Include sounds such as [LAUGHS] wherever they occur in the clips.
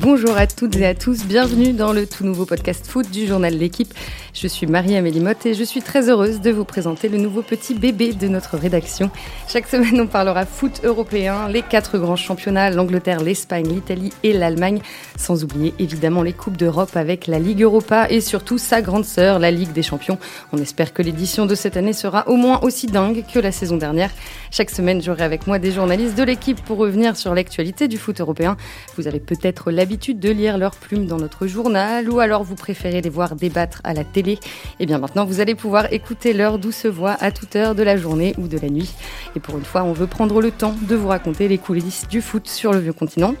Bonjour à toutes et à tous, bienvenue dans le tout nouveau podcast foot du journal L'équipe. Je suis Marie-Amélie Motte et je suis très heureuse de vous présenter le nouveau petit bébé de notre rédaction. Chaque semaine, on parlera foot européen, les quatre grands championnats, l'Angleterre, l'Espagne, l'Italie et l'Allemagne, sans oublier évidemment les Coupes d'Europe avec la Ligue Europa et surtout sa grande sœur, la Ligue des Champions. On espère que l'édition de cette année sera au moins aussi dingue que la saison dernière. Chaque semaine, j'aurai avec moi des journalistes de l'équipe pour revenir sur l'actualité du foot européen. Vous avez peut-être l'habitude de lire leurs plumes dans notre journal ou alors vous préférez les voir débattre à la télé, et eh bien maintenant vous allez pouvoir écouter leur douce voix à toute heure de la journée ou de la nuit. Et pour une fois, on veut prendre le temps de vous raconter les coulisses du foot sur le vieux continent.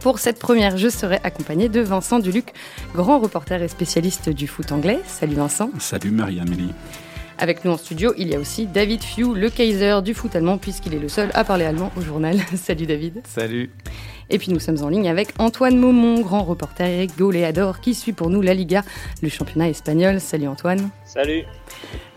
Pour cette première, je serai accompagné de Vincent Duluc, grand reporter et spécialiste du foot anglais. Salut Vincent. Salut Marie-Amélie. Avec nous en studio, il y a aussi David Few, le Kaiser du foot allemand, puisqu'il est le seul à parler allemand au journal. [LAUGHS] Salut David. Salut. Et puis nous sommes en ligne avec Antoine Maumont, grand reporter goléador, qui suit pour nous la Liga, le championnat espagnol. Salut Antoine. Salut.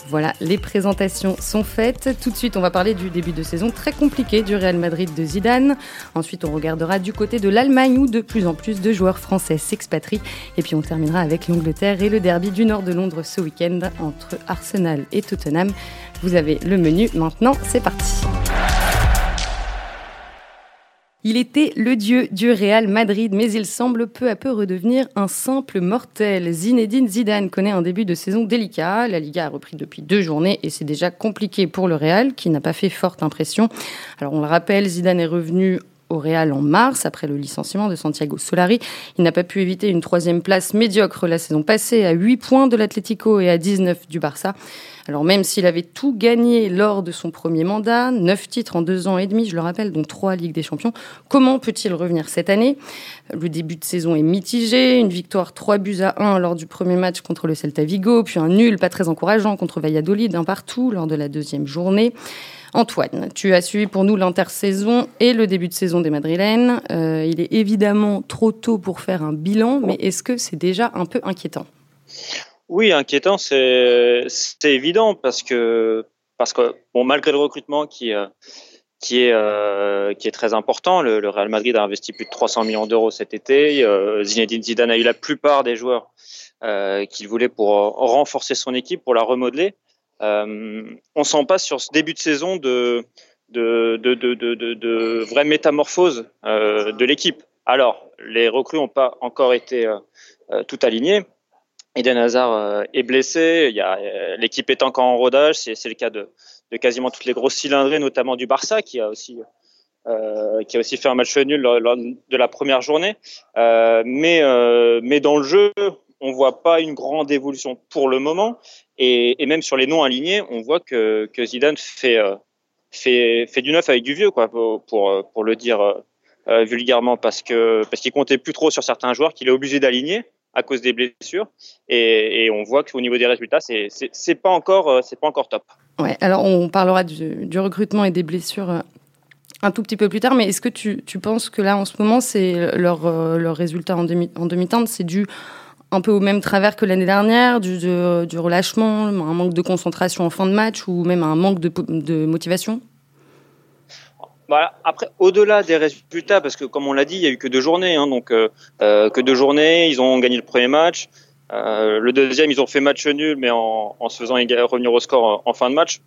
Voilà, les présentations sont faites. Tout de suite, on va parler du début de saison très compliqué du Real Madrid de Zidane. Ensuite, on regardera du côté de l'Allemagne où de plus en plus de joueurs français s'expatrient. Et puis, on terminera avec l'Angleterre et le derby du nord de Londres ce week-end entre Arsenal et Tottenham. Vous avez le menu maintenant, c'est parti. Il était le dieu du Real Madrid, mais il semble peu à peu redevenir un simple mortel. Zinedine Zidane connaît un début de saison délicat. La Liga a repris depuis deux journées et c'est déjà compliqué pour le Real, qui n'a pas fait forte impression. Alors on le rappelle, Zidane est revenu au Real en mars, après le licenciement de Santiago Solari. Il n'a pas pu éviter une troisième place médiocre la saison passée, à 8 points de l'Atlético et à 19 du Barça. Alors même s'il avait tout gagné lors de son premier mandat, 9 titres en deux ans et demi, je le rappelle, dont 3 Ligues des Champions, comment peut-il revenir cette année? Le début de saison est mitigé, une victoire 3 buts à 1 lors du premier match contre le Celta Vigo, puis un nul pas très encourageant contre Valladolid, un partout lors de la deuxième journée. Antoine, tu as suivi pour nous l'intersaison et le début de saison des Madrilènes. Euh, il est évidemment trop tôt pour faire un bilan, mais est-ce que c'est déjà un peu inquiétant? Oui, inquiétant, c'est évident parce que, parce que bon, malgré le recrutement qui, euh, euh, qui est très important, le, Real Madrid a investi plus de 300 millions d'euros cet été. Zinedine Zidane a eu la plupart des joueurs qu'il voulait pour renforcer son équipe, pour la remodeler. Euh, on sent pas sur ce début de saison de, de, de, de, vraie métamorphose euh, de l'équipe. Alors, les recrues n'ont pas encore été euh, tout alignées. Eden Hazard est blessé, l'équipe est encore en rodage, c'est, le cas de, quasiment toutes les grosses cylindrées, notamment du Barça, qui a aussi fait un match nul lors, de la première journée. Mais, mais dans le jeu, on voit pas une grande évolution pour le moment. Et, même sur les noms alignés, on voit que, Zidane fait, euh, fait, du neuf avec du vieux, quoi, pour, pour, le dire euh, euh, vulgairement, parce qu'il comptait plus trop sur certains joueurs qu'il est obligé d'aligner à cause des blessures. Et, on voit qu'au niveau des résultats, c'est c'est pas encore top. Ouais. Alors on parlera du, recrutement et des blessures un tout petit peu plus tard, mais est-ce que tu, penses que là, en ce moment, c'est leur, résultat en demi-teinte, demi c'est dû un peu au même travers que l'année dernière, du, relâchement, un manque de concentration en fin de match ou même un manque de, motivation? Voilà. Après, au-delà des résultats, parce que comme on l'a dit, il y a eu que deux journées, hein, donc euh, euh, que deux journées, ils ont gagné le premier match. Euh, le deuxième, ils ont fait match nul, mais en, se faisant revenir au score en, fin de match.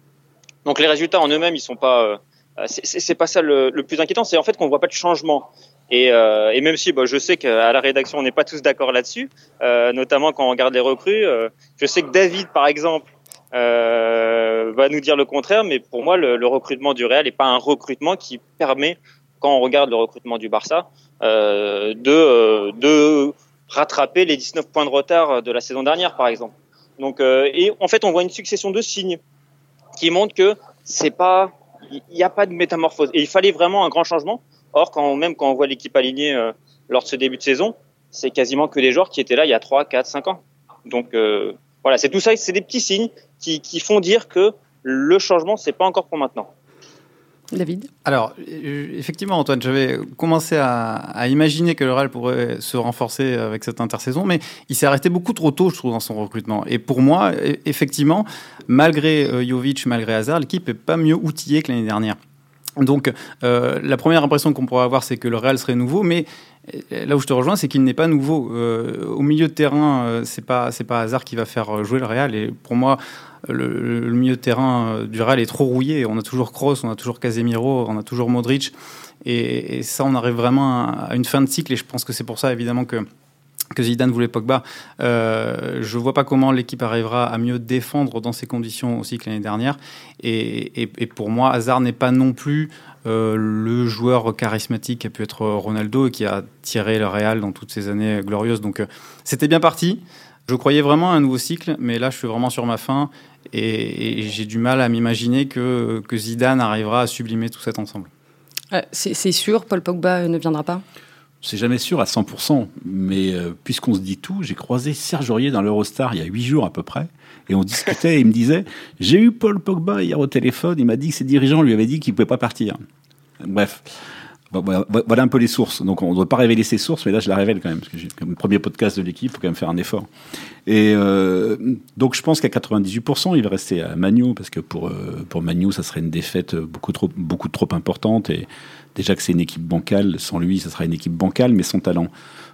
Donc les résultats en eux-mêmes, ils sont pas. c'est pas ça le, le plus inquiétant, c'est en fait qu'on voit pas de changement. Et, euh, et, même si bah, je sais qu'à la rédaction on n'est pas tous d'accord là-dessus, euh, notamment quand on regarde les recrues, euh, je sais que David par exemple va nous dire le contraire, mais pour moi le, recrutement du Real n'est pas un recrutement qui permet, quand on regarde le recrutement du Barça, de, de rattraper les 19 points de retard de la saison dernière par exemple. Donc et en fait on voit une succession de signes qui montrent que c'est pas, il n'y a pas de métamorphose et il fallait vraiment un grand changement. Or, quand, même quand on voit l'équipe alignée euh, lors de ce début de saison, c'est quasiment que des joueurs qui étaient là il y a 3, 4, 5 ans. Donc euh, voilà, c'est tout ça, c'est des petits signes qui, qui font dire que le changement, c'est pas encore pour maintenant. David? Alors, euh, effectivement, Antoine, j'avais commencé à, imaginer que le Real pourrait se renforcer avec cette intersaison, mais il s'est arrêté beaucoup trop tôt, je trouve, dans son recrutement. Et pour moi, effectivement, malgré Jovic, malgré Hazard, l'équipe n'est pas mieux outillée que l'année dernière. Donc, euh, la première impression qu'on pourrait avoir, c'est que le Real serait nouveau, mais euh, là où je te rejoins, c'est qu'il n'est pas nouveau. Euh, au milieu de terrain, euh, c'est pas c'est pas hasard qui va faire jouer le Real. Et pour moi, le, milieu de terrain du Real est trop rouillé. On a toujours Kroos, on a toujours Casemiro, on a toujours Modric, et, et ça, on arrive vraiment à, à une fin de cycle. Et je pense que c'est pour ça, évidemment, que que Zidane voulait Pogba. Euh, je vois pas comment l'équipe arrivera à mieux défendre dans ces conditions aussi que l'année dernière. Et, pour moi, Hazard n'est pas non plus euh, le joueur charismatique qui a pu être Ronaldo et qui a tiré le Real dans toutes ces années glorieuses. Donc euh, c'était bien parti. Je croyais vraiment à un nouveau cycle, mais là je suis vraiment sur ma fin et, j'ai du mal à m'imaginer que, Zidane arrivera à sublimer tout cet ensemble. C'est sûr, Paul Pogba ne viendra pas? C'est jamais sûr à 100%, mais euh, puisqu'on se dit tout, j'ai croisé Serge Aurier dans l'Eurostar il y a huit jours à peu près, et on discutait et il me disait J'ai eu Paul Pogba hier au téléphone, il m'a dit que ses dirigeants lui avaient dit qu'il ne pouvait pas partir. Bref. Voilà un peu les sources. Donc on ne doit pas révéler ses sources, mais là je la révèle quand même, parce que comme le premier podcast de l'équipe, il faut quand même faire un effort. Et euh, donc je pense qu'à 98%, il va rester à Magnou, parce que pour, euh, pour Magnou, ça serait une défaite beaucoup trop, beaucoup trop importante. Et Déjà que c'est une équipe bancale, sans lui, ça sera une équipe bancale, mais sans talent.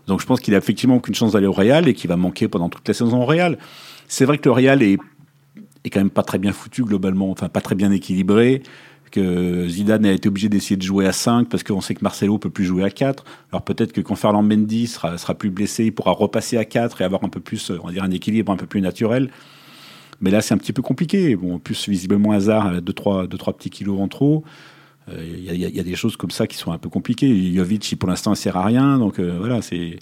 Donc je pense qu'il a effectivement aucune chance d'aller au Real et qu'il va manquer pendant toute la saison au Real. C'est vrai que le Real est, est quand même pas très bien foutu globalement, enfin pas très bien équilibré Zidane a été obligé d'essayer de jouer à 5 parce qu'on sait que Marcelo peut plus jouer à 4. Alors peut-être que quand Ferland Mendy sera, plus blessé, il pourra repasser à 4 et avoir un peu plus, on va dire, un équilibre un peu plus naturel. Mais là, c'est un petit peu compliqué. Bon, en plus, visiblement, Hazard a 2-3 petits kilos en trop. Il euh, y, y, a des choses comme ça qui sont un peu compliquées. Jovic, pour l'instant, ne sert à rien. Donc euh, voilà, c'est.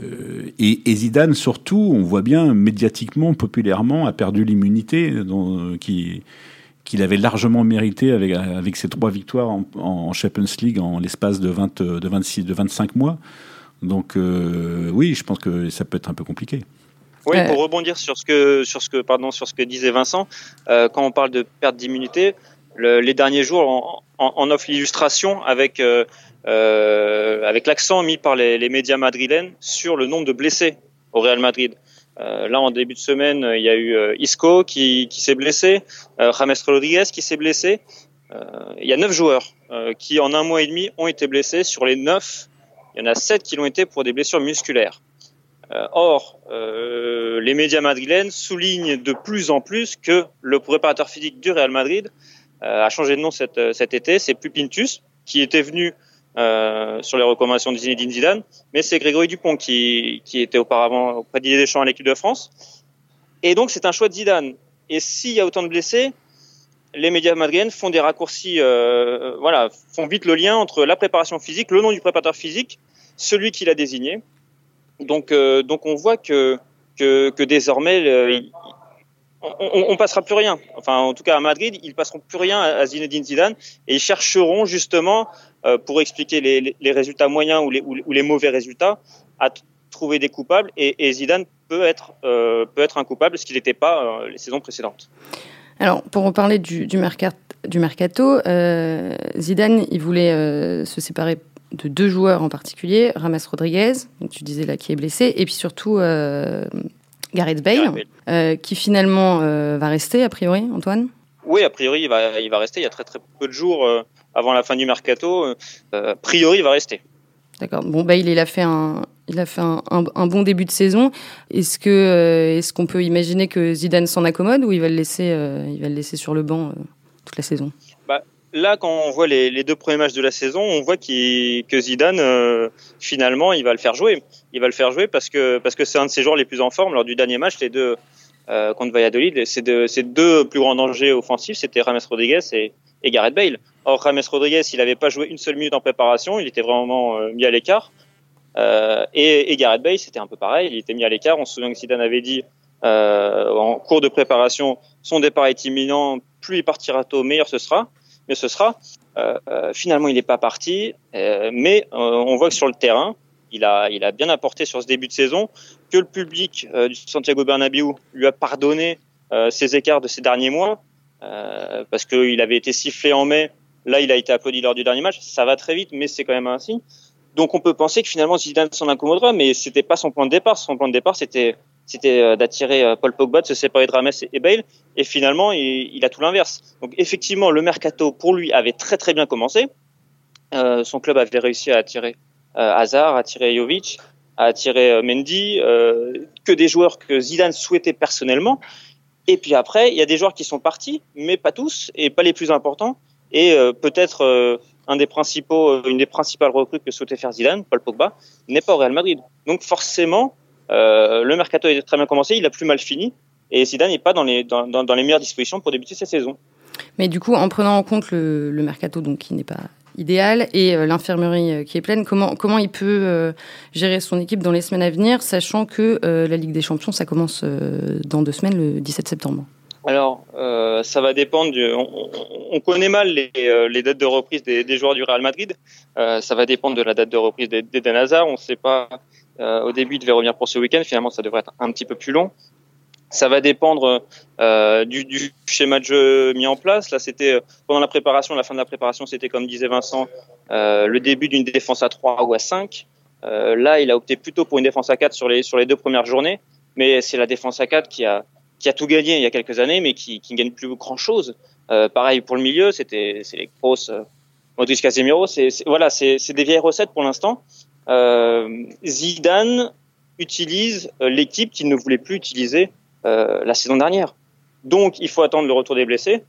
Euh, et, et, Zidane, surtout, on voit bien médiatiquement, populairement, a perdu l'immunité qui qu'il avait largement mérité avec, avec ses trois victoires en, en Champions League en l'espace de, 20, de, 26, de 25 mois. Donc euh, oui, je pense que ça peut être un peu compliqué. Oui, pour rebondir sur ce que, sur ce que, pardon, sur ce que disait Vincent, euh, quand on parle de perte d'immunité, le, les derniers jours en, en, en offre l'illustration avec euh, euh, avec l'accent mis par les, les, médias madrilènes sur le nombre de blessés au Real Madrid. Euh, là, en début de semaine, il y a eu euh, Isco qui, s'est blessé, euh, Rodriguez qui s'est blessé. il y a neuf joueurs qui, en un mois et demi, ont été blessés. Sur les neuf, il y en a sept qui l'ont été pour des blessures musculaires. or, les médias madrilènes soulignent de plus en plus que le préparateur physique du Real Madrid euh, a changé de nom cet, euh, cet été. C'est plus Pintus qui était venu euh, sur les recommandations de Zinedine Zidane, mais c'est Grégory Dupont qui, qui était auparavant auprès d'Didier Deschamps à l'équipe de France. Et donc c'est un choix de Zidane. Et s'il y a autant de blessés, les médias madriennes font des raccourcis, euh, voilà, font vite le lien entre la préparation physique, le nom du préparateur physique, celui qui l'a désigné. Donc, euh, donc on voit que, que, que désormais, on, on, passera plus rien. Enfin, en tout cas à Madrid, ils passeront plus rien à Zinedine Zidane et ils chercheront justement euh, pour expliquer les, résultats moyens ou les, mauvais résultats à trouver des coupables et, Zidane peut être euh, peut être un coupable, ce qu'il n'était pas euh, les saisons précédentes. Alors, pour reparler du, du, mercat, du mercato, Zidane, il voulait se séparer de deux joueurs en particulier, Rames Rodriguez, donc tu disais là qui est blessé, et puis surtout Gareth Bale, Gareth Bale. Euh, qui finalement euh, va rester, a priori, Antoine? Oui, a priori, il va, il va rester. Il y a très très peu de jours euh, avant la fin du mercato. A priori, il va rester. D'accord. Bon, Bale, il a fait un, il a fait un, un, un bon début de saison. Est-ce que, est-ce qu'on peut imaginer que Zidane s'en accommode ou il va le laisser, il va le laisser sur le banc toute la saison? Là, quand on voit les, deux premiers matchs de la saison, on voit qu que Zidane, euh, finalement, il va le faire jouer. Il va le faire jouer parce que parce que c'est un de ses joueurs les plus en forme. Lors du dernier match, les deux euh, contre Valladolid, ces deux, deux plus grands dangers offensifs, c'était Rames Rodriguez et, et Gareth Bale. Or, Rames Rodriguez, il n'avait pas joué une seule minute en préparation, il était vraiment euh, mis à l'écart. Euh, et, et, Gareth Bale, c'était un peu pareil, il était mis à l'écart. On se souvient que Zidane avait dit euh, en cours de préparation, son départ est imminent, plus il partira tôt, meilleur ce sera mais ce sera. Euh, euh, finalement, il n'est pas parti, euh, mais on voit que sur le terrain, il a, il a bien apporté sur ce début de saison, que le public du Santiago Bernabéu lui a pardonné ses écarts de ces derniers mois, parce qu'il avait été sifflé en mai, là il a été applaudi lors du dernier match, ça va très vite, mais c'est quand même un signe. Donc on peut penser que finalement Zidane s'en accommodera, mais c'était pas son plan de départ. Son plan de départ, c'était c'était d'attirer Paul Pogba, de se séparer de Rames et Bale. Et finalement, il, a tout l'inverse. Donc effectivement, le mercato pour lui avait très très bien commencé. son club avait réussi à attirer Hazard, à attirer Jovic, à attirer Mendy, que des joueurs que Zidane souhaitait personnellement. Et puis après, il y a des joueurs qui sont partis, mais pas tous, et pas les plus importants. Et euh, peut-être euh, un des principaux, euh, une des principales recrues que souhaitait faire Zidane, Paul Pogba, n'est pas au Real Madrid. Donc forcément, le mercato est très bien commencé, il a plus mal fini, et Zidane n'est pas dans les, dans, dans, les meilleures dispositions pour débuter cette saison. Mais du coup, en prenant en compte le, le mercato, donc qui n'est pas idéal et euh, l'infirmerie euh, qui est pleine. Comment, comment il peut euh, gérer son équipe dans les semaines à venir, sachant que la Ligue des Champions, ça commence dans deux semaines, le 17 septembre alors, ça va dépendre. Du, on, connaît mal les, les, dates de reprise des, des, joueurs du Real Madrid. ça va dépendre de la date de reprise d'Eden Hazard. On ne sait pas. Au début, il devait revenir pour ce week-end. Finalement, ça devrait être un petit peu plus long. Ça va dépendre euh, du, schéma de jeu mis en place. Là, c'était euh, pendant la préparation, la fin de la préparation, c'était comme disait Vincent, euh, le début d'une défense à 3 ou à 5. Euh, là, il a opté plutôt pour une défense à 4 sur les deux premières journées, mais c'est la défense à 4 qui a tout gagné il y a quelques années, mais qui ne gagne plus grand chose. Euh, pareil pour le milieu, c'était c'est les grosses euh, Modric Casemiro, voilà, c'est des vieilles recettes pour l'instant. Zidane utilise l'équipe qu'il ne voulait plus utiliser euh, la saison dernière. Donc, il faut attendre le retour des blessés.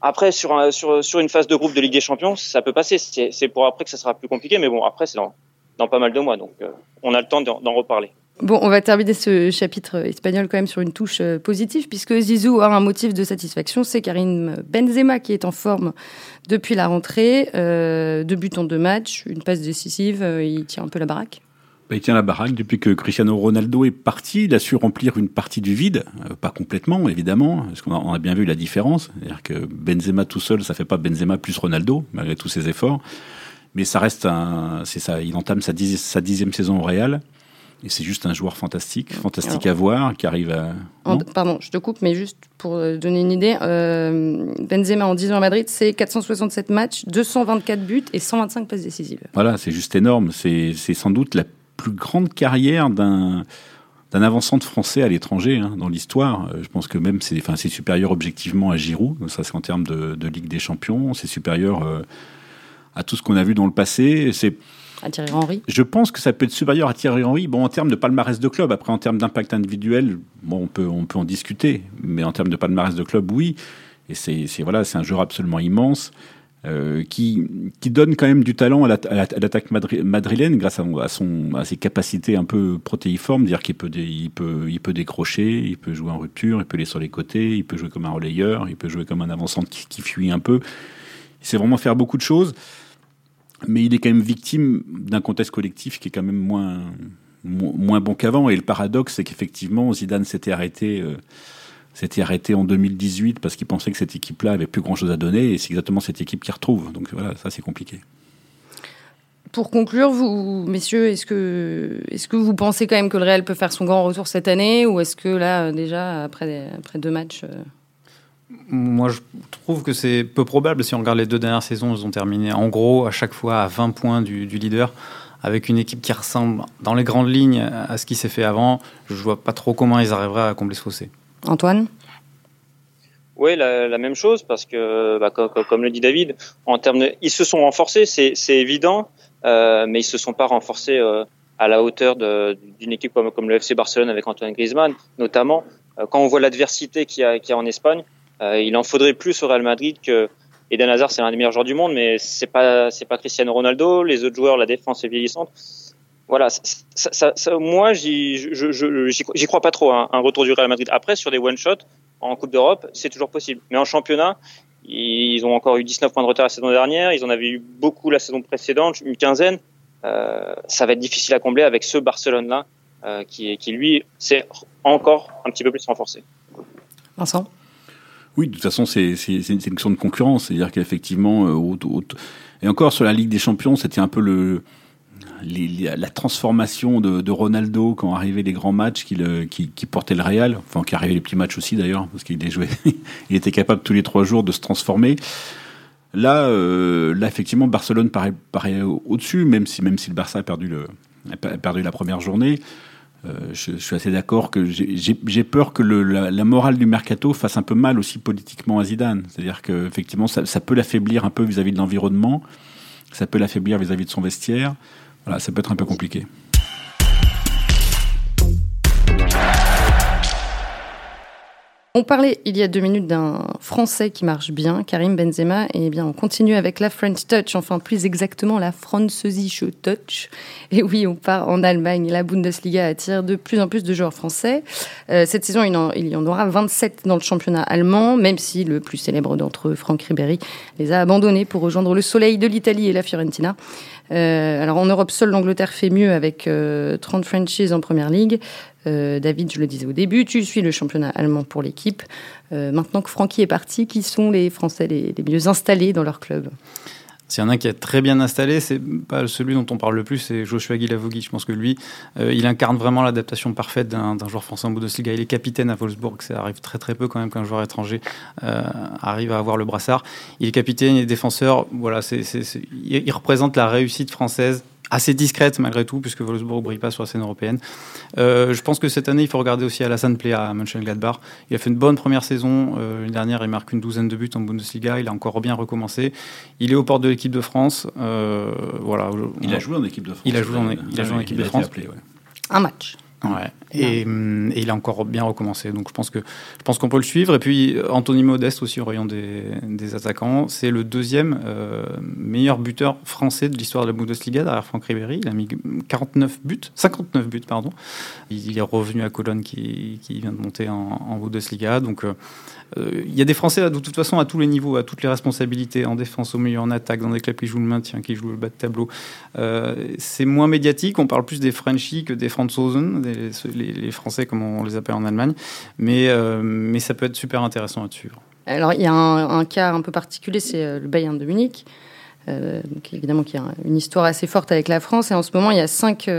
Après, sur, sur, sur une phase de groupe de Ligue des Champions, ça peut passer. C'est pour après que ça sera plus compliqué, mais bon, après, c'est dans, dans pas mal de mois, donc euh, on a le temps d'en reparler. Bon, on va terminer ce chapitre espagnol quand même sur une touche euh, positive, puisque Zizou a un motif de satisfaction, c'est Karim Benzema qui est en forme depuis la rentrée, euh, deux buts en deux matchs, une passe décisive, il tient un peu la baraque. Bah, il tient la baraque depuis que Cristiano Ronaldo est parti. Il a su remplir une partie du vide, euh, pas complètement évidemment, parce qu'on a, bien vu la différence? C'est-à-dire que Benzema tout seul, ça fait pas Benzema plus Ronaldo malgré tous ses efforts. Mais ça reste c'est ça. Il entame sa, dixième saison au Real. Et c'est juste un joueur fantastique, fantastique à voir, qui arrive à. pardon, je te coupe, mais juste pour euh, donner une idée, euh, Benzema en 10 ans à Madrid, c'est 467 matchs, 224 buts et 125 passes décisives. Voilà, c'est juste énorme. C'est sans doute la plus grande carrière d'un d'un avant-centre français à l'étranger hein, dans l'histoire. Euh, je pense que même c'est enfin, supérieur objectivement à Giroud. Ça, c'est en termes de, de, Ligue des Champions. C'est supérieur euh, à tout ce qu'on a vu dans le passé. C'est à Thierry Henry? Je pense que ça peut être supérieur à Thierry Henry. Bon, en termes de palmarès de club. Après, en termes d'impact individuel, bon, on peut on peut en discuter. Mais en termes de palmarès de club, oui. Et c'est voilà, c'est un joueur absolument immense. Euh, qui, qui donne quand même du talent à l'attaque madrilène grâce à, son, à ses capacités un peu protéiformes, dire qu'il peut, il peut, il peut décrocher, il peut jouer en rupture, il peut aller sur les côtés, il peut jouer comme un relayeur, il peut jouer comme un avançant qui fuit un peu. Il sait vraiment faire beaucoup de choses, mais il est quand même victime d'un contexte collectif qui est quand même moins, moins bon qu'avant. Et le paradoxe, c'est qu'effectivement, Zidane s'était arrêté. Euh, s'était arrêté en 2018 parce qu'il pensait que cette équipe-là avait plus grand-chose à donner et c'est exactement cette équipe qui retrouve. Donc voilà, ça c'est compliqué. Pour conclure, vous, messieurs, est-ce que, est que vous pensez quand même que le Real peut faire son grand retour cette année ou est-ce que là, déjà, après, après deux matchs... Euh, Moi, je trouve que c'est peu probable. Si on regarde les deux dernières saisons, ils ont terminé en gros à chaque fois à 20 points du, du leader avec une équipe qui ressemble dans les grandes lignes à ce qui s'est fait avant. Je vois pas trop comment ils arriveraient à combler ce fossé. Antoine? Oui, la, même chose, parce que, bah, comme, le dit David, en termes de, ils se sont renforcés, c'est évident, euh, mais ils se sont pas renforcés euh, à la hauteur d'une équipe comme, comme, le FC Barcelone avec Antoine Griezmann, notamment. Euh, quand on voit l'adversité qu'il y, a en Espagne, il en faudrait plus au Real Madrid que Eden Hazard, c'est l'un des meilleurs joueurs du monde, mais c'est pas c'est pas Cristiano Ronaldo. Les autres joueurs, la défense est vieillissante voilà, moi, j'y crois pas trop, hein, un retour du Real Madrid. Après, sur des one-shots, en Coupe d'Europe, c'est toujours possible. Mais en championnat, ils ont encore eu 19 points de retard la saison dernière, ils en avaient eu beaucoup la saison précédente, une quinzaine. Euh, ça va être difficile à combler avec ce Barcelone-là, euh, qui, qui lui s'est encore un petit peu plus renforcé. Vincent? Oui, de toute façon, c'est une question de concurrence. C'est-à-dire qu'effectivement, euh, et encore sur la Ligue des Champions, c'était un peu le, la transformation de, Ronaldo quand arrivaient les grands matchs qui, le, qui, portaient le Real, enfin qui arrivaient les petits matchs aussi d'ailleurs, parce qu'il [LAUGHS] il était capable tous les trois jours de se transformer. Là, euh, effectivement, Barcelone paraît, au-dessus, même si, le Barça a perdu la première journée. Je, suis assez d'accord que j'ai peur que la, morale du mercato fasse un peu mal aussi politiquement à Zidane. C'est-à-dire qu'effectivement, ça, ça peut l'affaiblir un peu vis-à-vis -vis de l'environnement, ça peut l'affaiblir vis-à-vis de son vestiaire. Voilà, ça peut être un peu compliqué. On parlait il y a deux minutes d'un Français qui marche bien, Karim Benzema, et eh bien on continue avec la French Touch, enfin plus exactement la Französische Touch. Et oui, on part en Allemagne. La Bundesliga attire de plus en plus de joueurs français. Euh, cette saison, il, y en aura 27 dans le championnat allemand, même si le plus célèbre d'entre eux, Franck Ribéry, les a abandonnés pour rejoindre le soleil de l'Italie et la Fiorentina. Euh, alors en Europe, seule l'Angleterre fait mieux avec 30 euh, franchises en première ligue. Euh, David, je le disais au début, tu suis le championnat allemand pour l'équipe. maintenant que Francky est parti, qui sont les Français les, mieux installés dans leur club? S'il y en a un qui est très bien installé, c'est pas celui dont on parle le plus, c'est Joshua Guilavogui. Je pense que lui, euh, il incarne vraiment l'adaptation parfaite d'un joueur français en Bundesliga. Il est capitaine à Wolfsburg, ça arrive très très peu quand même qu'un joueur étranger euh, arrive à avoir le brassard. Il est capitaine, il est défenseur. Voilà, il représente la réussite française assez discrète malgré tout, puisque Wolfsburg ne brille pas sur la scène européenne. Euh, je pense que cette année, il faut regarder aussi Alassane Play à Mönchengladbach. Il a fait une bonne première saison. Euh, L'année dernière, il marque une douzaine de buts en Bundesliga. Il a encore bien recommencé. Il est aux portes de l'équipe de France. Euh, voilà. Il a joué en équipe de France. Il a joué en, il a joué en équipe de France. Un match. Hum, et, il a encore bien recommencé. Donc je pense que je pense qu'on peut le suivre. Et puis Anthony Modeste aussi au rayon des, des attaquants, c'est le deuxième euh, meilleur buteur français de l'histoire de la Bundesliga derrière Franck Ribéry. Il a mis 49 buts, 59 buts pardon. Il est revenu à Cologne qui, qui vient de monter en, Bundesliga. Donc euh, euh, il y a des Français de toute façon à tous les niveaux, à toutes les responsabilités, en défense, au milieu, en attaque, dans des clubs qui jouent le maintien, qui jouent le bas de tableau. Euh, c'est moins médiatique, on parle plus des Frenchies que des Franzosen, les, Français comme on les appelle en Allemagne, mais, euh, mais ça peut être super intéressant à suivre. Alors il y a un, cas un peu particulier, c'est le Bayern de Munich. donc évidemment qu'il y a une histoire assez forte avec la France et en ce moment il y a cinq,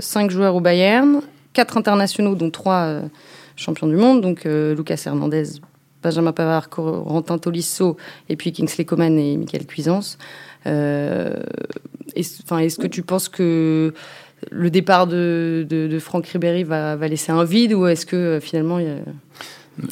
cinq joueurs au Bayern, quatre internationaux dont trois champions du monde, donc Lucas Hernandez, Benjamin Pavard, Corentin Tolisso, et puis Kingsley Coman et Michael Cuisance. Euh, est-ce que tu penses que le départ de, Franck Ribéry va, laisser un vide ou est-ce que euh, finalement il y a...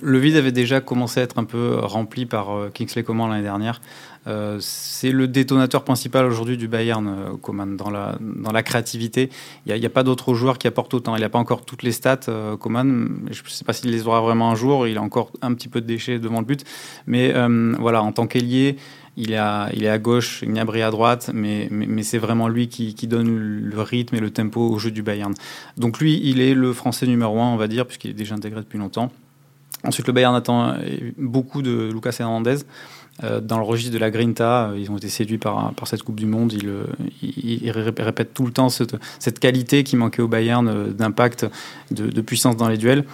Le vide avait déjà commencé à être un peu rempli par euh, Kingsley Coman l'année dernière. Euh, c'est le détonateur principal aujourd'hui du Bayern, Coman, dans la, dans la créativité. Il n'y a, pas d'autres joueurs qui apportent autant. Il n'a pas encore toutes les stats, Coman. Je ne sais pas s'il les aura vraiment un jour. Il a encore un petit peu de déchets devant le but. Mais voilà, en tant qu'ailier, il, il est à gauche, Gnabry à droite, mais, c'est vraiment lui qui, donne le rythme et le tempo au jeu du Bayern. Donc lui, il est le Français numéro un, on va dire, puisqu'il est déjà intégré depuis longtemps. Ensuite, le Bayern attend beaucoup de Lucas Hernandez. Euh, dans le registre de la Grinta, euh, ils ont été séduits par, cette Coupe du Monde. Ils, euh, ils, répètent tout le temps cette, qualité qui manquait au Bayern d'impact, de, puissance dans les duels.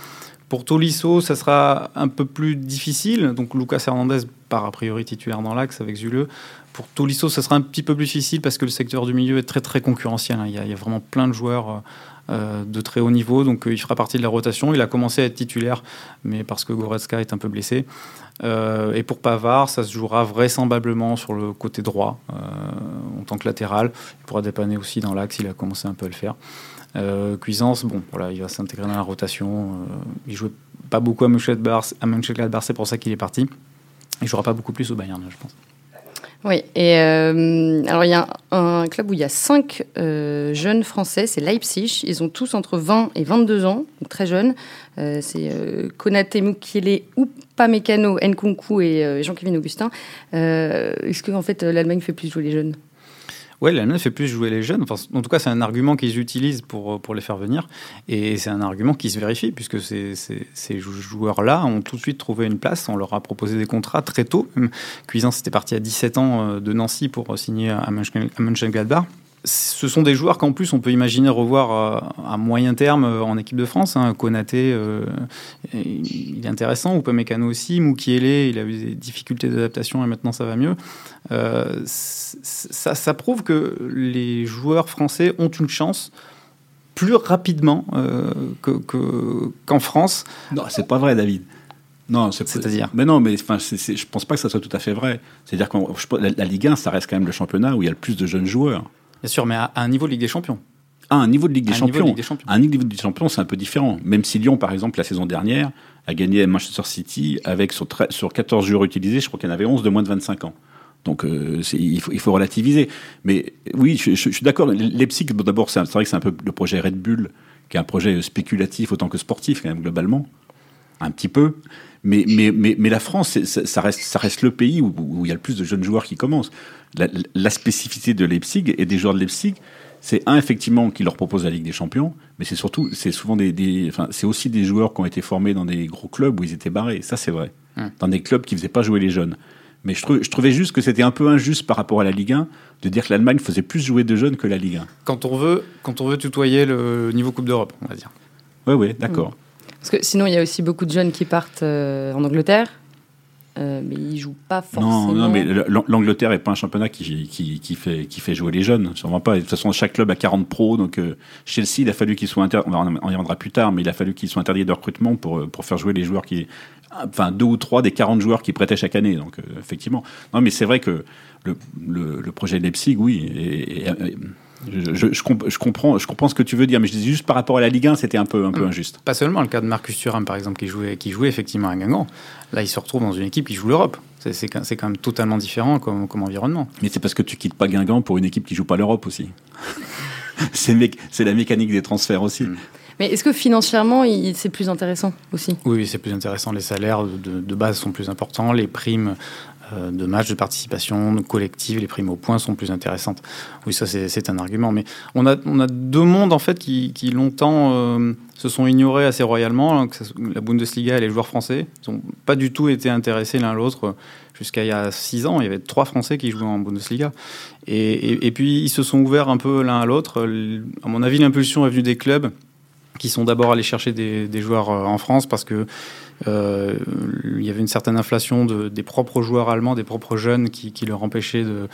Pour Tolisso, ça sera un peu plus difficile. Donc Lucas Hernandez part a priori titulaire dans l'axe avec Zuleux. Pour Tolisso, ça sera un petit peu plus difficile parce que le secteur du milieu est très très concurrentiel. Hein. Il y a, vraiment plein de joueurs de très haut niveau, donc il fera partie de la rotation. Il a commencé à être titulaire, mais parce que Goretzka est un peu blessé. Euh, et pour Pavard, ça se jouera vraisemblablement sur le côté droit euh, en tant que latéral. Il pourra dépanner aussi dans l'axe, il a commencé un peu à le faire. Euh, Cuisance, bon, voilà, il va s'intégrer dans la rotation. il jouait pas beaucoup à Mönchengladbach, c'est pour ça qu'il est parti. Il jouera pas beaucoup plus au Bayern, je pense. Oui, et euh, alors il y a un, club où il y a cinq euh, jeunes Français, c'est Leipzig. Ils ont tous entre 20 et 22 ans, donc très jeunes. Euh, c'est Konate Mukiele, Upamecano, Nkunku et Jean-Kévin Augustin. Est-ce que en fait l'Allemagne fait plus jouer les jeunes? Oui, l'Allemagne fait plus jouer les jeunes. Enfin, en tout cas, c'est un argument qu'ils utilisent pour, pour les faire venir. Et c'est un argument qui se vérifie, puisque ces, ces, joueurs-là ont tout de suite trouvé une place. On leur a proposé des contrats très tôt. Cuisance était parti à 17 ans euh, de Nancy pour signer à Mönchengladbach ce sont des joueurs qu'en plus on peut imaginer revoir euh, à, moyen terme euh, en équipe de France. Hein. Konaté, euh, il est intéressant. Upamecano aussi. Mukiele, il a eu des difficultés d'adaptation et maintenant ça va mieux. ça, prouve que les joueurs français ont une chance plus rapidement qu'en France. Non, c'est pas vrai, David. Non, c'est-à-dire. Mais non, mais enfin, je pense pas que ça soit tout à fait vrai. C'est-à-dire que la, la Ligue 1, ça reste quand même le championnat où il y a le plus de jeunes joueurs. Bien sûr, mais à, un niveau Ligue des Champions. à un niveau de Ligue des, Un niveau de Champions. Ligue des Champions. Un niveau de Ligue des Champions, c'est un peu différent. Même si Lyon, par exemple, la saison dernière, a gagné à Manchester City avec sur, sur 14 joueurs utilisés, je crois qu'il y en avait 11 de moins de 25 ans. Donc euh, il, faut, il faut relativiser. Mais oui, je, je- je suis d'accord. Leipzig, d'abord, c'est vrai que c'est un peu le projet Red Bull, qui est un projet spéculatif autant que sportif, quand même, globalement. Un petit peu. Mais, mais, mais, mais la France, ça, ça reste, ça reste le pays où, où il y a le plus de jeunes joueurs qui commencent. La, la spécificité de Leipzig et des joueurs de Leipzig, c'est un, effectivement, qui leur propose la Ligue des Champions, mais c'est surtout, c'est souvent des, des enfin, c'est aussi des joueurs qui ont été formés dans des gros clubs où ils étaient barrés. Ça, c'est vrai. Hum. Dans des clubs qui faisaient pas jouer les jeunes. Mais je, trou- je trouvais juste que c'était un peu injuste par rapport à la Ligue 1 de dire que l'Allemagne faisait plus jouer de jeunes que la Ligue 1. Quand on veut, quand on veut tutoyer le niveau Coupe d'Europe, on va dire. Ouais, ouais, d'accord. Parce que sinon, il y a aussi beaucoup de jeunes qui partent euh, en Angleterre, euh, mais ils jouent pas forcément. Non, non, mais l'Ang- l'Angleterre est pas un championnat qui, qui, qui fait, qui fait jouer les jeunes. Sûrement pas. De toute façon, chaque club a 40 pros. Donc, euh, Chelsea, il a fallu qu'ils soient interdits. On y reviendra plus tard, mais il a fallu qu'ils soient interdits de recrutement pour, euh, pour faire jouer les joueurs qui. Enfin, deux ou trois des 40 joueurs qui prêtaient chaque année. Donc, euh, effectivement. Non, mais c'est vrai que le, le, le projet de Leipzig, oui. Je, je, je comp- je comprends, je comprends ce que tu veux dire, mais je dis juste par rapport à la Ligue 1, c'était un peu, un peu Mm. injuste. Pas seulement le cas de Marcus Thuram, par exemple, qui jouait, qui jouait effectivement à Guingamp. Là, il se retrouve dans une équipe qui joue l'Europe. C'est- quand même totalement différent comme, comme environnement. Mais c'est parce que tu quittes pas Guingamp pour une équipe qui joue pas l'Europe aussi. [LAUGHS] c'est la mécanique des transferts aussi. Mm. Mais est-ce que financièrement, c'est plus intéressant aussi? Oui, c'est plus intéressant. Les salaires de, de base sont plus importants. Les primes de matchs, de participation collective, les primes au point sont plus intéressantes. Oui, ça, c'est un argument. Mais on a, on a deux mondes, en fait, qui, qui longtemps euh, se sont ignorés assez royalement. hein, la Bundesliga et les joueurs français. Ils n'ont pas du tout été intéressés l'un l'autre. Jusqu'à il y a six ans, il y avait trois Français qui jouaient en Bundesliga. Et, et- puis, ils se sont ouverts un peu l'un à l'autre. À mon avis, l'impulsion est venue des clubs qui sont d'abord allés chercher des, des joueurs euh, en France parce que euh, il y avait une certaine inflation de- des propres joueurs allemands, des propres jeunes qui, leur empêchaient de,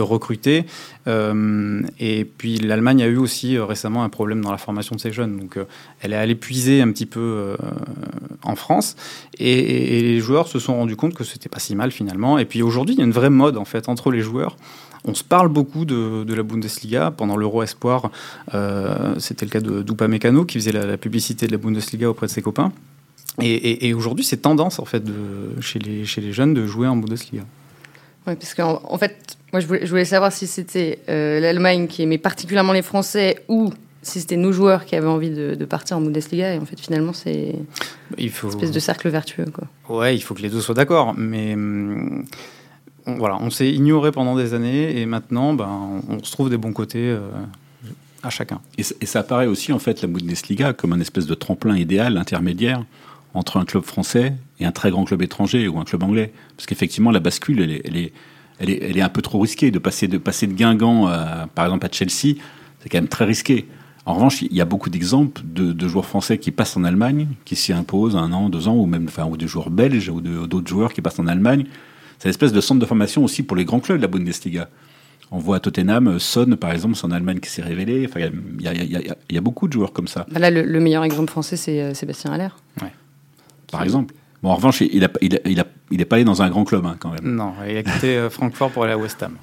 recruter. Euh, et puis l'Allemagne a eu aussi euh, récemment un problème dans la formation de ces jeunes. Donc elle est allée puiser un petit peu en France et, les joueurs se sont rendus compte que c'était pas si mal finalement. Et puis aujourd'hui, il y a une vraie mode en fait entre les joueurs. On se parle beaucoup de, la Bundesliga. Pendant l'Euro Espoir, c'était le cas de d'Upamecano qui faisait la publicité de la Bundesliga auprès de ses copains. Et, et- et aujourd'hui, c'est tendance en fait de, chez, les, chez les jeunes de jouer en Bundesliga. Oui, parce qu'en en fait, moi, je voulais, je voulais savoir si c'était euh, l'Allemagne qui aimait particulièrement les Français ou si c'était nos joueurs qui avaient envie de, de partir en Bundesliga. Et en fait, finalement, c'est Il faut, une espèce de cercle vertueux. Quoi. ouais, il faut que les deux soient d'accord. Mais hum, on, voilà, on s'est ignoré pendant des années et maintenant, ben, on, on se trouve des bons côtés euh, à chacun. Et, ça- et ça apparaît aussi, en fait, la Bundesliga comme un espèce de tremplin idéal, intermédiaire, entre un club français et un très grand club étranger ou un club anglais. Parce qu'effectivement, la bascule, elle est, elle, est, elle, est, elle est un peu trop risquée. De passer de, passer de Guingamp, à, par exemple, à Chelsea, c'est quand même très risqué. En revanche, il y a beaucoup d'exemples de, de joueurs français qui passent en Allemagne, qui s'y imposent un an, deux ans, ou même enfin, ou de joueurs belges ou d'autres joueurs qui passent en Allemagne. C'est une espèce de centre de formation aussi pour les grands clubs de la Bundesliga. On voit à Tottenham, Son, par exemple, c'est en Allemagne qui s'est révélé. Enfin, il y a, il y y il y a beaucoup de joueurs comme ça, Là, le, le meilleur exemple français, c'est euh, Sébastien Haller. Par exemple. Bon, en revanche, il n'est il a, il a, il est pas allé dans un grand club, hein, quand même. Non, il a quitté euh, Francfort pour aller à West Ham.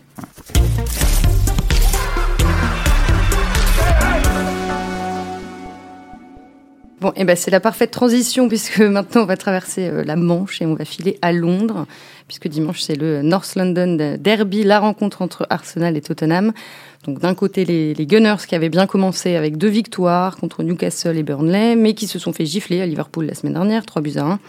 Bon, et ben c'est la parfaite transition puisque maintenant on va traverser euh, la Manche et on va filer à Londres puisque dimanche c'est le North London Derby, la rencontre entre Arsenal et Tottenham. Donc d'un côté les, les Gunners qui avaient bien commencé avec deux victoires contre Newcastle et Burnley, mais qui se sont fait gifler à Liverpool la semaine dernière, 3 buts à 1.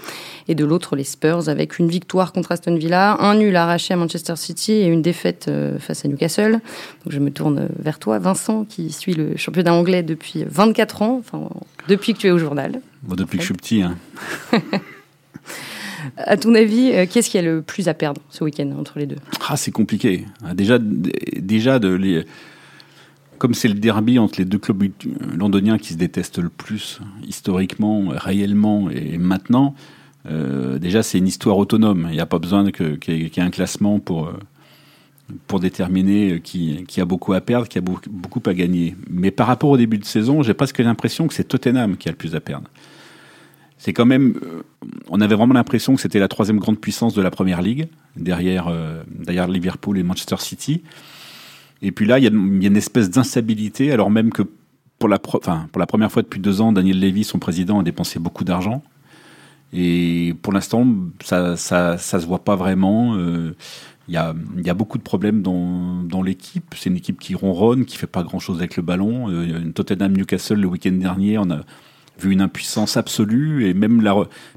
Et de l'autre les Spurs avec une victoire contre Aston Villa, un nul arraché à Manchester City et une défaite euh, face à Newcastle. Donc je me tourne vers toi Vincent qui suit le championnat anglais depuis 24 ans, enfin depuis que tu es au journal. Bon, depuis que je suis petit, hein. [LAUGHS] À ton avis, euh, qu'est-ce qu'il y a le plus à perdre ce week-end entre les deux Ah, c'est compliqué. Ah, Déjà, déjà de les... comme c'est le derby entre les deux clubs londoniens qui se détestent le plus, historiquement, réellement et maintenant, euh, déjà c'est une histoire autonome. Il n'y a pas besoin qu'il y, ait- un classement pour, euh, pour déterminer qui, qui a beaucoup à perdre, qui a beaucoup à gagner. Mais par rapport au début de saison, j'ai presque l'impression que c'est Tottenham qui a le plus à perdre. C'est quand même, euh, on avait vraiment l'impression que c'était la troisième grande puissance de la première ligue, derrière, euh, derrière Liverpool et Manchester City. Et puis là, il y, a une espèce d'instabilité, alors même que pour la, première fois depuis deux ans, Daniel Levy, son président, a dépensé beaucoup d'argent. Et pour l'instant, ça, ça, ça, se voit pas vraiment. Euh, il y, a, y, a, beaucoup de problèmes dans, l'équipe. C'est une équipe qui ronronne, qui fait pas grand chose avec le ballon. Euh, Tottenham Newcastle le week-end dernier, on a vu une impuissance absolue. Et même,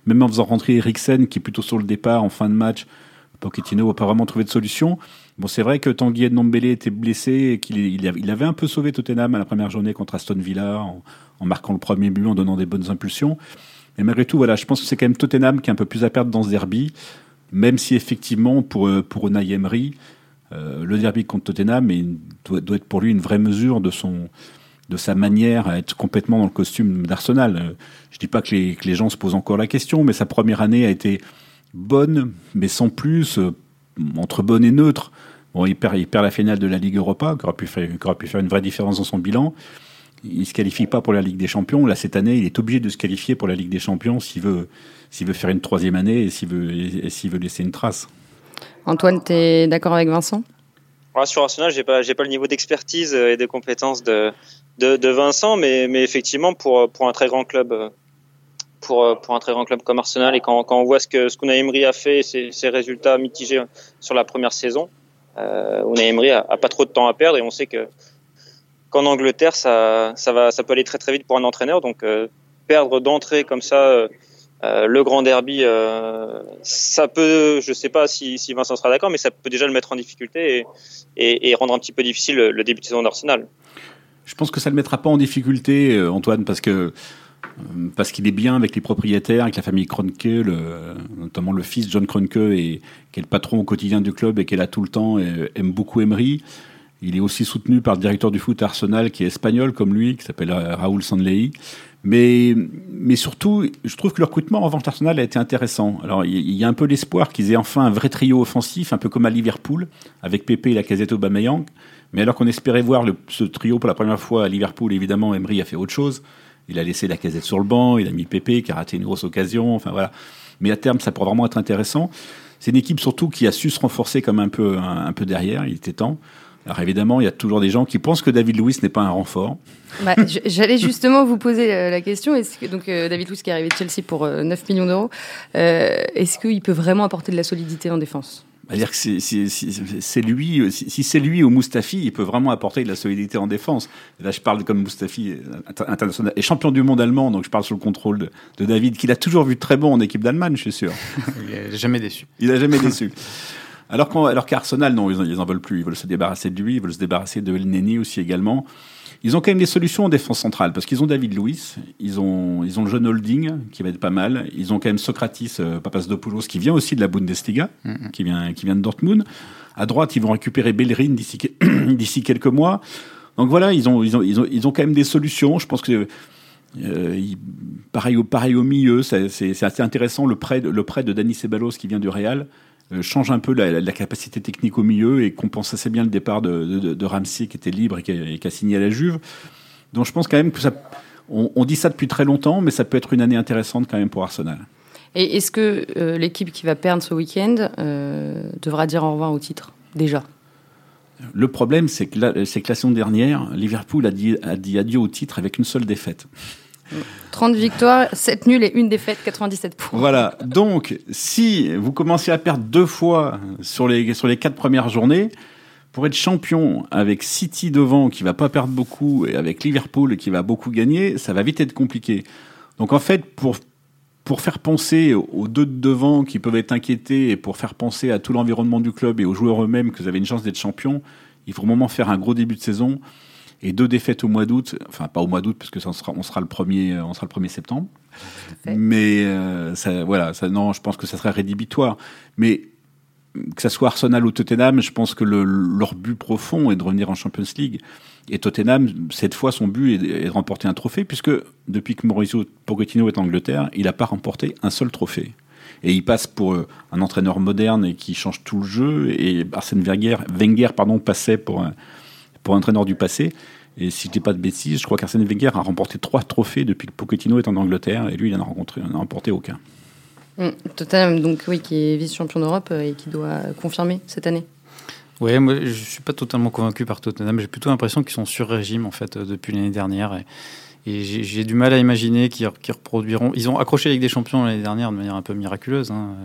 même en faisant rentrer Eriksen, qui est plutôt sur le départ en fin de match, Pochettino n'a pas vraiment trouvé de solution. Bon, c'est vrai que Tanguy Ndombele était blessé et qu'il il avait un peu sauvé Tottenham à la première journée contre Aston Villa en, marquant le premier but, en donnant des bonnes impulsions. Mais malgré tout, voilà, je pense que c'est quand même Tottenham qui est un peu plus à perdre dans ce derby, même si effectivement, pour, euh, pour Unai Emery, euh, le derby contre Tottenham doit, être pour lui une vraie mesure de, son, de sa manière à être complètement dans le costume d'Arsenal. Euh, je ne dis pas que les, que les, gens se posent encore la question, mais sa première année a été bonne, mais sans plus, entre bonne et neutre. Bon, il perd, il perd la finale de la Ligue Europa, qui aurait pu faire, qui aurait pu faire une vraie différence dans son bilan il se qualifie pas pour la Ligue des Champions. Là, cette année, il est obligé de se qualifier pour la Ligue des Champions s'il veut, s'il veut faire une troisième année et s'il veut, s'il veut laisser une trace. Antoine, tu es d'accord avec Vincent? Sur Arsenal, j'ai pas, j'ai pas le niveau d'expertise et de compétences de, de, Vincent, mais, effectivement, pour, un très grand club, pour, pour un très grand club comme Arsenal, et quand, on voit ce que ce qu'Unai Emery a fait, ses, résultats mitigés sur la première saison, euh, Unai Emery a, a pas trop de temps à perdre et on sait que qu'en Angleterre, ça, va, ça peut aller très très vite pour un entraîneur. Donc euh, perdre d'entrée comme ça euh, euh, le grand derby, ça peut, je sais pas si, si Vincent sera d'accord, mais ça peut déjà le mettre en difficulté et, rendre un petit peu difficile le, début de saison d'Arsenal. Je pense que ça ne le mettra pas en difficulté, Antoine, parce que parce qu'il est bien avec les propriétaires, avec la famille Kroenke, le, notamment le fils John Kroenke, et, qui est le patron au quotidien du club et qui est là tout le temps, et aime beaucoup Emery. Il est aussi soutenu par le directeur du foot Arsenal qui est espagnol comme lui, qui s'appelle euh, Raoul Sanley. Mais, mais surtout, je trouve que le recrutement en revanche Arsenal a été intéressant. Alors, il y a un peu l'espoir qu'ils aient enfin un vrai trio offensif, un peu comme à Liverpool, avec Pepe et la casette Aubameyang. Mais alors qu'on espérait voir ce trio pour la première fois à Liverpool, évidemment, Emery a fait autre chose. Il a laissé la casette sur le banc, il a mis Pepe qui a raté une grosse occasion. Enfin voilà. Mais à terme, ça pourrait vraiment être intéressant. C'est une équipe surtout qui a su se renforcer comme un peu, un peu derrière. Il était temps. Alors évidemment, il y a toujours des gens qui pensent que David Louis n'est pas un renfort. Bah, J'allais justement vous poser euh, la question. Est-ce donc euh, David Louis qui est arrivé de Chelsea pour 9 euh, millions d'euros, est-ce qu'il peut vraiment apporter de la solidité en défense? Dire que c'est lui, si c'est lui ou Mustafi, il peut vraiment apporter de la solidité en défense. Là, je parle comme Mustafi, international et champion du monde allemand, donc je parle sous le contrôle de, de David, qu'il a toujours vu très bon en équipe d'Allemagne, je suis sûr. [LAUGHS] il n'a jamais déçu. Il n'a jamais déçu. [LAUGHS] Alors, alors qu'Arsenal, non, ils, ils en veulent plus. Ils veulent se débarrasser de lui, ils veulent se débarrasser de El Neni aussi également. Ils ont quand même des solutions en défense centrale parce qu'ils ont David Luiz, ils ont, ils ont le jeune Holding qui va être pas mal. Ils ont quand même Socratis euh, Papasdopoulos qui vient aussi de la Bundesliga, mm-hmm. qui, vient, qui vient de Dortmund. À droite, ils vont récupérer Bellerin d'ici, [COUGHS] d'ici quelques mois. Donc voilà, ils ont, ils, ont, ils, ont, ils ont quand même des solutions. Je pense que euh, pareil, au, pareil au milieu, c'est, assez intéressant le prêt, le prêt de Dani Ceballos qui vient du Real. Euh, change un peu la, la, capacité technique au milieu et compense assez bien le départ de, de, de Ramsey qui était libre et qui, a, qui, a, signé à la Juve. Donc je pense quand même que ça, on, on, dit ça depuis très longtemps, mais ça peut être une année intéressante quand même pour Arsenal. Et est-ce que euh, l'équipe qui va perdre ce week-end euh, devra dire au revoir au titre déjà? Le problème, c'est que, la, que la saison dernière, Liverpool a dit, a dit adieu au titre avec une seule défaite. 30 victoires, 7 nuls et une défaite, 97 points. Voilà. Donc, si vous commencez à perdre deux fois sur les, sur les quatre premières journées, pour être champion avec City devant qui va pas perdre beaucoup et avec Liverpool qui va beaucoup gagner, ça va vite être compliqué. Donc en fait, pour, pour faire penser aux deux de devant qui peuvent être inquiétés et pour faire penser à tout l'environnement du club et aux joueurs eux-mêmes que vous avez une chance d'être champion, il faut vraiment faire un gros début de saison et deux défaites au mois d'août, enfin pas au mois d'août parce que ça, on sera, on sera le premier, on sera le 1er septembre. Mais euh, ça, voilà, ça, non, je pense que ça serait rédhibitoire. Mais que ça soit Arsenal ou Tottenham, je pense que le, leur but profond est de revenir en Champions League. Et Tottenham, cette fois, son but est, de remporter un trophée, puisque depuis que Mauricio Pochettino est en Angleterre, il n'a pas remporté un seul trophée. Et il passe pour euh, un entraîneur moderne et qui change tout le jeu. Et Arsène Wenger, Wenger pardon, passait pour un, pour un entraîneur du passé. Et si je dis pas de bêtises, je crois qu'Arsène Wenger a remporté trois trophées depuis que Pochettino est en Angleterre, et lui, il n'en a, rencontré, a remporté aucun. Mmh, Tottenham, donc oui, qui est vice-champion d'Europe euh, et qui doit confirmer cette année. Oui, moi je suis pas totalement convaincu par Tottenham. J'ai plutôt l'impression qu'ils sont sur régime en fait depuis l'année dernière. Et et j'ai du mal à imaginer qu'ils reproduiront. Ils ont accroché la Ligue des Champions l'année dernière de manière un peu miraculeuse hein,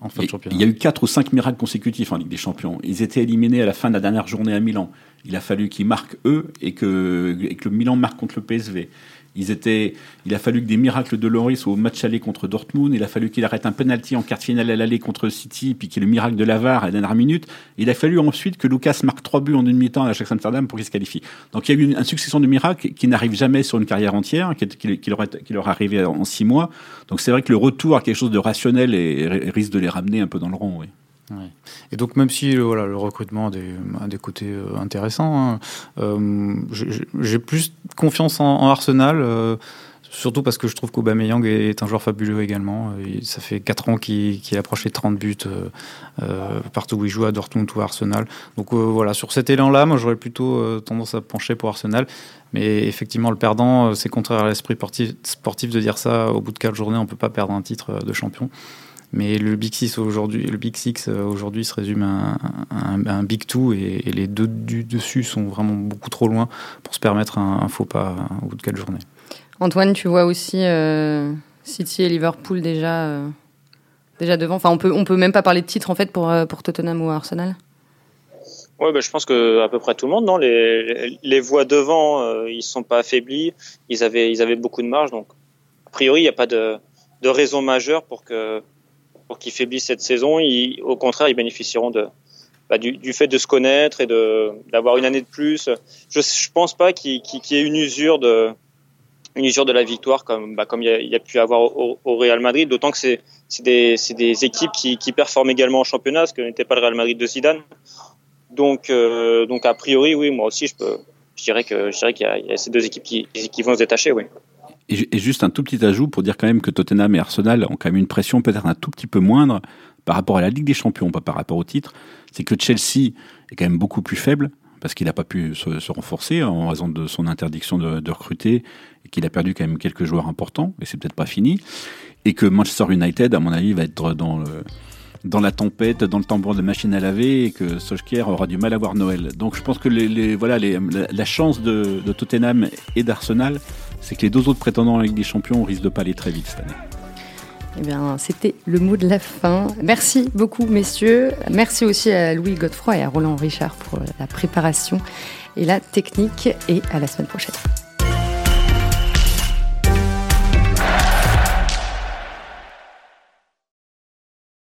en fin de championnat. Il y a eu 4 ou 5 miracles consécutifs en Ligue des Champions. Ils étaient éliminés à la fin de la dernière journée à Milan. Il a fallu qu'ils marquent eux et que, et que le Milan marque contre le PSV. Ils étaient, il a fallu que des miracles de Loris au match aller contre Dortmund. Il a fallu qu'il arrête un penalty en quart de finale à l'aller contre City, puis qu'il y ait le miracle de Lavar à la dernière minute. Il a fallu ensuite que Lucas marque trois buts en une mi-temps à Ajax Amsterdam pour qu'il se qualifie. Donc il y a eu une, succession de miracles qui n'arrivent jamais sur une carrière entière, qui, leur, est, qui leur arrivé en six mois. Donc c'est vrai que le retour à quelque chose de rationnel et, risque de les ramener un peu dans le rang. Oui. Et donc même si voilà, le recrutement a des, côtés euh, intéressants, hein, euh, j'ai plus confiance en, Arsenal. Euh, surtout parce que je trouve qu'Aubameyang est un joueur fabuleux également. ça fait 4 ans qu'il approche les 30 buts partout où il joue, à Dortmund ou à Arsenal. Donc voilà, sur cet élan-là, moi j'aurais plutôt tendance à pencher pour Arsenal. Mais effectivement, le perdant, c'est contraire à l'esprit sportif, sportif, de dire ça. Au bout de 4 journées, on ne peut pas perdre un titre de champion. Mais le Big Six aujourd'hui, le Big Six euh, aujourd'hui se résume à un, Big Two et, les deux du dessus sont vraiment beaucoup trop loin pour se permettre un, faux pas au bout de quatre journées. Antoine, tu vois aussi euh, City et Liverpool déjà, euh, déjà devant. Enfin, on peut on peut même pas parler de titre en fait pour pour Tottenham ou Arsenal. Oui, bah, je pense que à peu près tout le monde, non? Les, les voix devant, ils sont pas affaiblis. Ils avaient ils avaient beaucoup de marge, donc a priori il n'y a pas de de raison majeure pour que pour qu'ils faiblissent cette saison. Au contraire, ils bénéficieront bah, du, fait de se connaître et d'avoir une année de plus. Je ne pense pas qu'il y ait une usure de la victoire comme bah, comme il y, a, il y avoir au, Real Madrid. D'autant que c'est des, des équipes qui, performent également en championnat, ce que n'était pas le Real Madrid de Zidane. Donc euh, a priori, oui, moi aussi je dirais qu'il y, y, a ces deux équipes qui, qui vont se détacher, oui. Et, juste un tout petit ajout pour dire quand même que Tottenham et Arsenal ont quand même une pression peut-être un tout petit peu moindre par rapport à la Ligue des Champions, pas par rapport au titre. C'est que Chelsea est quand même beaucoup plus faible parce qu'il n'a pas pu se, renforcer en raison de son interdiction de, recruter et qu'il a perdu quand même quelques joueurs importants et c'est peut-être pas fini. Et que Manchester United, à mon avis, va être dans la tempête, dans le tambour de machine à laver, et que Solskjaer aura du mal à voir Noël. Donc je pense que les, voilà, les, la, chance de Tottenham et d'Arsenal, c'est que les deux autres prétendants à la Ligue des Champions risquent de pas aller très vite cette année. Eh bien, c'était le mot de la fin. Merci beaucoup, messieurs. Merci aussi à Louis Godefroy et à Roland Richard pour la préparation et la technique. Et à la semaine prochaine.